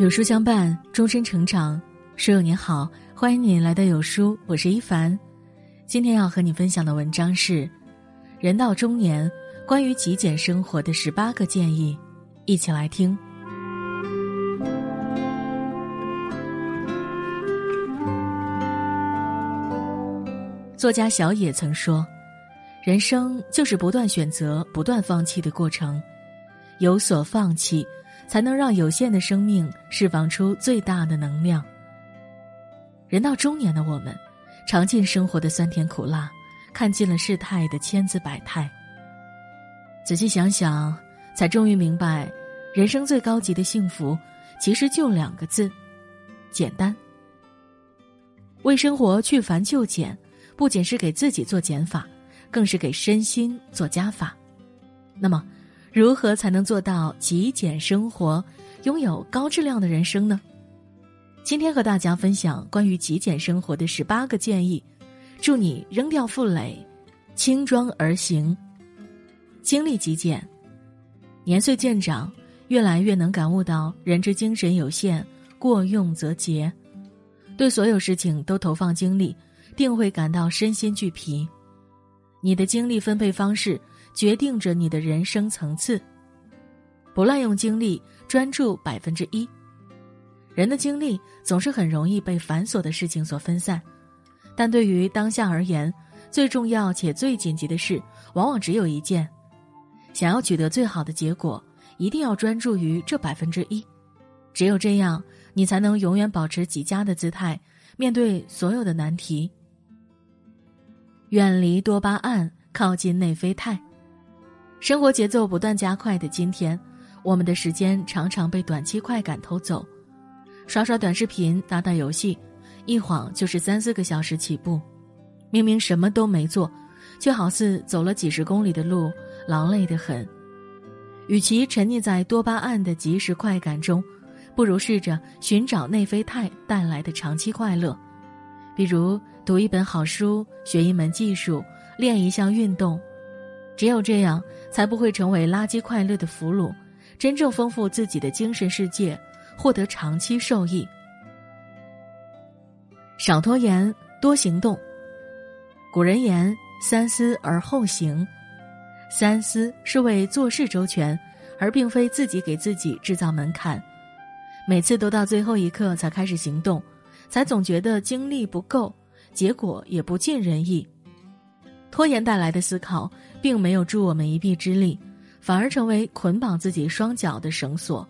有书相伴，终身成长。书友你好，欢迎你来到有书，我是一凡。今天要和你分享的文章是《人到中年关于极简生活的十八个建议》，一起来听。作家小野曾说：“人生就是不断选择、不断放弃的过程，有所放弃。”才能让有限的生命释放出最大的能量。人到中年的我们，尝尽生活的酸甜苦辣，看尽了世态的千姿百态。仔细想想，才终于明白，人生最高级的幸福，其实就两个字：简单。为生活去繁就简，不仅是给自己做减法，更是给身心做加法。那么。如何才能做到极简生活，拥有高质量的人生呢？今天和大家分享关于极简生活的十八个建议，助你扔掉负累，轻装而行。精力极简，年岁渐长，越来越能感悟到人之精神有限，过用则竭。对所有事情都投放精力，定会感到身心俱疲。你的精力分配方式。决定着你的人生层次。不滥用精力，专注百分之一。人的精力总是很容易被繁琐的事情所分散，但对于当下而言，最重要且最紧急的事，往往只有一件。想要取得最好的结果，一定要专注于这百分之一。只有这样，你才能永远保持极佳的姿态，面对所有的难题。远离多巴胺，靠近内啡肽。生活节奏不断加快的今天，我们的时间常常被短期快感偷走，刷刷短视频、打打游戏，一晃就是三四个小时起步。明明什么都没做，却好似走了几十公里的路，劳累得很。与其沉溺在多巴胺的即时快感中，不如试着寻找内啡肽带来的长期快乐，比如读一本好书、学一门技术、练一项运动。只有这样，才不会成为垃圾快乐的俘虏，真正丰富自己的精神世界，获得长期受益。少拖延，多行动。古人言：“三思而后行。”三思是为做事周全，而并非自己给自己制造门槛。每次都到最后一刻才开始行动，才总觉得精力不够，结果也不尽人意。拖延带来的思考。并没有助我们一臂之力，反而成为捆绑自己双脚的绳索。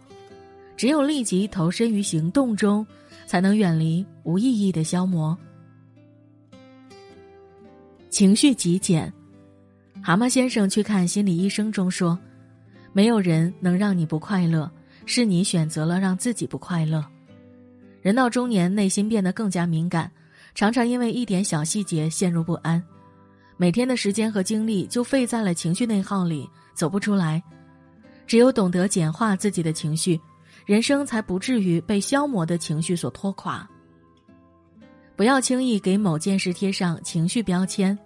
只有立即投身于行动中，才能远离无意义的消磨。情绪极简，蛤蟆先生去看心理医生中说：“没有人能让你不快乐，是你选择了让自己不快乐。”人到中年，内心变得更加敏感，常常因为一点小细节陷入不安。每天的时间和精力就费在了情绪内耗里，走不出来。只有懂得简化自己的情绪，人生才不至于被消磨的情绪所拖垮。不要轻易给某件事贴上情绪标签。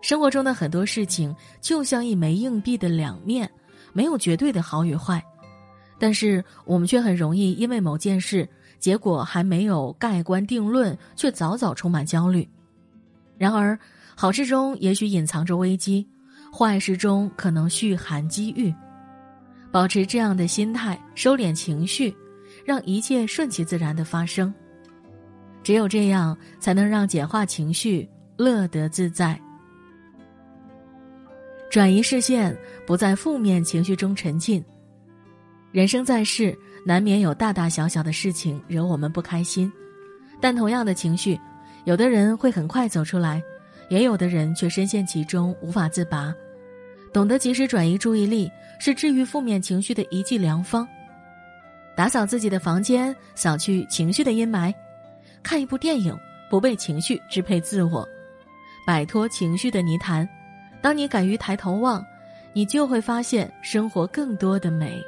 生活中的很多事情就像一枚硬币的两面，没有绝对的好与坏，但是我们却很容易因为某件事结果还没有盖棺定论，却早早充满焦虑。然而。好事中也许隐藏着危机，坏事中可能蓄含机遇。保持这样的心态，收敛情绪，让一切顺其自然的发生。只有这样，才能让简化情绪，乐得自在。转移视线，不在负面情绪中沉浸。人生在世，难免有大大小小的事情惹我们不开心，但同样的情绪，有的人会很快走出来。也有的人却深陷其中无法自拔，懂得及时转移注意力是治愈负面情绪的一剂良方。打扫自己的房间，扫去情绪的阴霾；看一部电影，不被情绪支配自我，摆脱情绪的泥潭。当你敢于抬头望，你就会发现生活更多的美。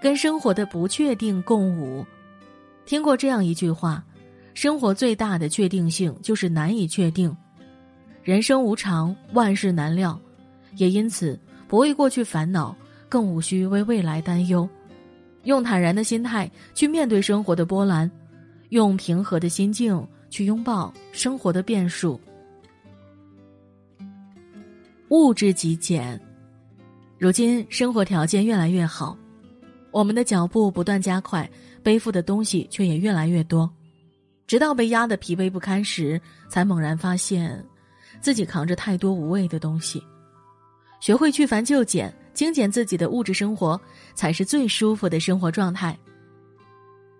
跟生活的不确定共舞，听过这样一句话。生活最大的确定性就是难以确定，人生无常，万事难料，也因此不为过去烦恼，更无需为未来担忧。用坦然的心态去面对生活的波澜，用平和的心境去拥抱生活的变数。物质极简，如今生活条件越来越好，我们的脚步不断加快，背负的东西却也越来越多，直到被压得疲惫不堪时，才猛然发现，自己扛着太多无谓的东西。学会去繁就简。精简自己的物质生活，才是最舒服的生活状态。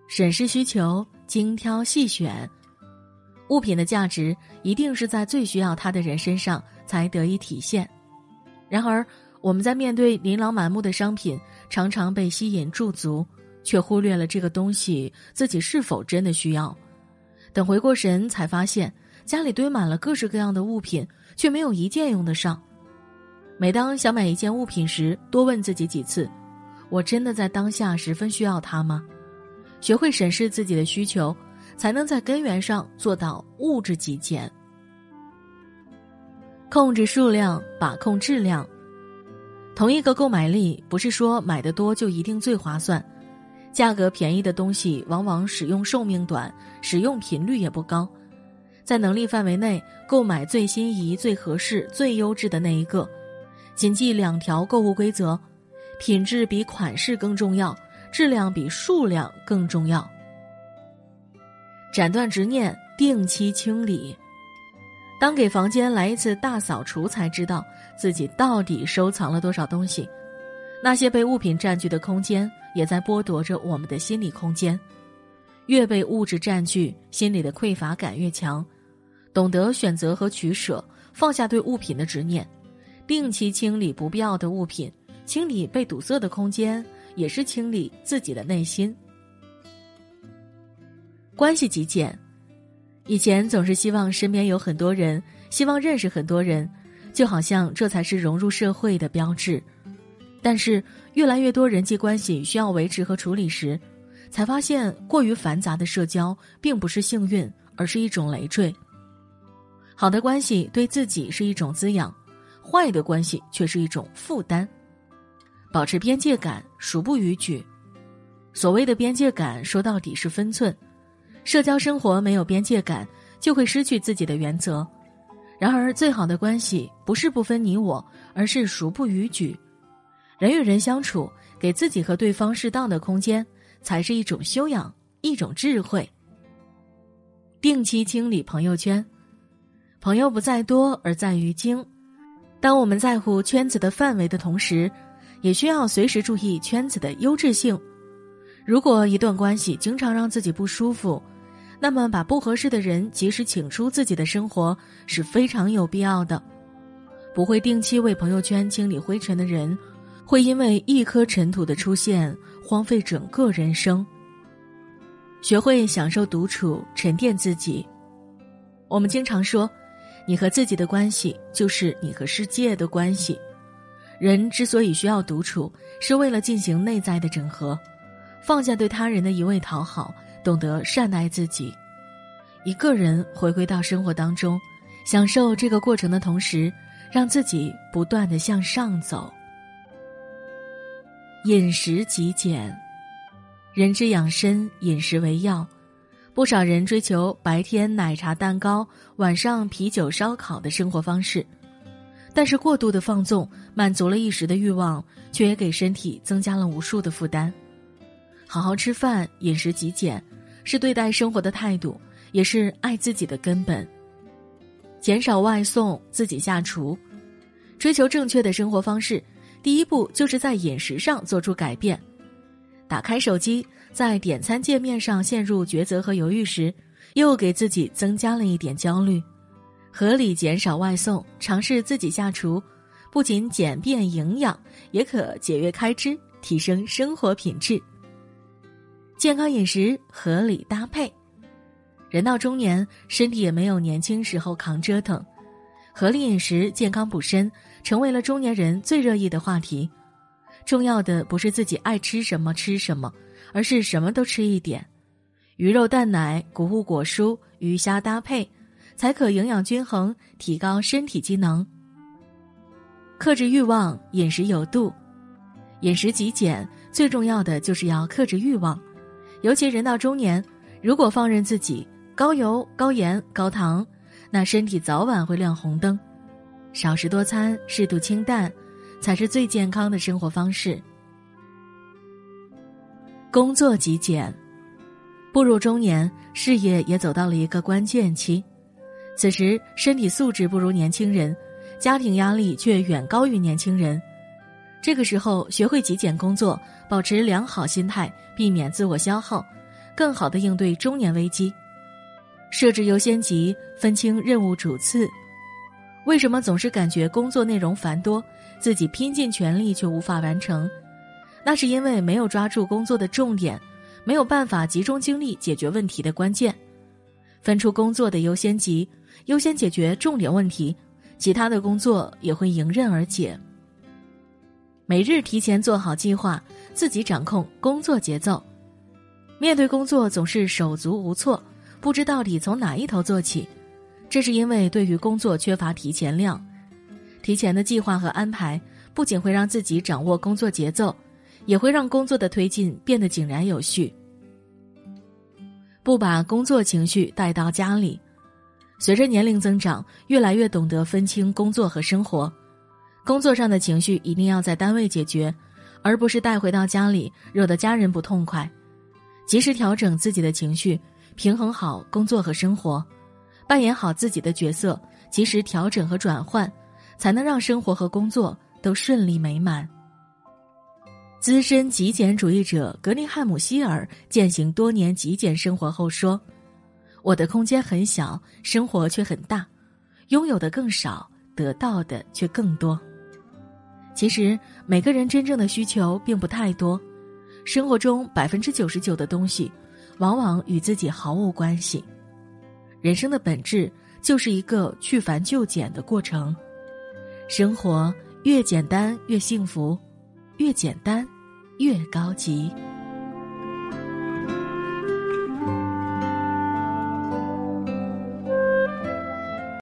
审视需求，精挑细选，物品的价值一定是在最需要它的人身上才得以体现。然而，我们在面对琳琅满目的商品，常常被吸引驻足，却忽略了这个东西自己是否真的需要。等回过神，才发现家里堆满了各式各样的物品，却没有一件用得上。每当想买一件物品时，多问自己几次：我真的在当下十分需要它吗？学会审视自己的需求，才能在根源上做到物质极简。控制数量，把控质量。同一个购买力，不是说买的多就一定最划算。价格便宜的东西，往往使用寿命短，使用频率也不高。在能力范围内，购买最心仪、最合适、最优质的那一个。谨记两条购物规则：品质比款式更重要，质量比数量更重要。斩断执念，定期清理。当给房间来一次大扫除，才知道自己到底收藏了多少东西。那些被物品占据的空间，也在剥夺着我们的心理空间。越被物质占据，心里的匮乏感越强。懂得选择和取舍，放下对物品的执念。定期清理不必要的物品，清理被堵塞的空间，也是清理自己的内心。关系极简，以前总是希望身边有很多人，希望认识很多人，就好像这才是融入社会的标志。但是越来越多人际关系需要维持和处理时，才发现过于繁杂的社交并不是幸运，而是一种累赘。好的关系对自己是一种滋养。坏的关系却是一种负担，保持边界感，孰不逾矩？所谓的边界感，说到底是分寸。社交生活没有边界感，就会失去自己的原则。然而，最好的关系不是不分你我，而是孰不逾矩。人与人相处，给自己和对方适当的空间，才是一种修养，一种智慧。定期清理朋友圈，朋友不在多，而在于精。当我们在乎圈子的范围的同时，也需要随时注意圈子的优质性。如果一段关系经常让自己不舒服，那么把不合适的人及时请出自己的生活是非常有必要的。不会定期为朋友圈清理灰尘的人，会因为一颗尘土的出现荒废整个人生。学会享受独处，沉淀自己。我们经常说。你和自己的关系，就是你和世界的关系。人之所以需要独处，是为了进行内在的整合，放下对他人的一味讨好，懂得善待自己。一个人回归到生活当中，享受这个过程的同时，让自己不断的向上走。饮食极简，人之养生，饮食为要。不少人追求白天奶茶蛋糕，晚上啤酒烧烤的生活方式，但是过度的放纵满足了一时的欲望，却也给身体增加了无数的负担。好好吃饭，饮食极简，是对待生活的态度，也是爱自己的根本。减少外送，自己下厨，追求正确的生活方式，第一步就是在饮食上做出改变。打开手机。在点餐界面上陷入抉择和犹豫时，又给自己增加了一点焦虑。合理减少外送，尝试自己下厨，不仅简便营养，也可节约开支，提升生活品质。健康饮食，合理搭配。人到中年，身体也没有年轻时候扛折腾，合理饮食、健康补身，成为了中年人最热议的话题。重要的不是自己爱吃什么吃什么。而是什么都吃一点，鱼肉蛋奶、谷物果蔬、鱼虾搭配，才可营养均衡，提高身体机能。克制欲望，饮食有度，饮食极简，最重要的就是要克制欲望，尤其人到中年，如果放任自己高油、高盐、高糖，那身体早晚会亮红灯。少食多餐，适度清淡，才是最健康的生活方式。工作极简，步入中年，事业也走到了一个关键期，此时身体素质不如年轻人，家庭压力却远高于年轻人。这个时候，学会极简工作，保持良好心态，避免自我消耗，更好的应对中年危机。设置优先级，分清任务主次。为什么总是感觉工作内容繁多，自己拼尽全力却无法完成？那是因为没有抓住工作的重点，没有办法集中精力解决问题的关键。分出工作的优先级，优先解决重点问题，其他的工作也会迎刃而解。每日提前做好计划，自己掌控工作节奏。面对工作总是手足无措，不知到底从哪一头做起。这是因为对于工作缺乏提前量，提前的计划和安排不仅会让自己掌握工作节奏，也会让工作的推进变得井然有序。不把工作情绪带到家里，随着年龄增长，越来越懂得分清工作和生活。工作上的情绪一定要在单位解决，而不是带回到家里，惹得家人不痛快。及时调整自己的情绪，平衡好工作和生活。扮演好自己的角色，及时调整和转换，才能让生活和工作都顺利美满。资深极简主义者格林汉姆希尔践行多年极简生活后说：“我的空间很小，生活却很大，拥有的更少，得到的却更多。”其实每个人真正的需求并不太多，生活中百分之九十九的东西，往往与自己毫无关系。人生的本质就是一个去繁就简的过程，生活越简单越幸福，越简单越高级。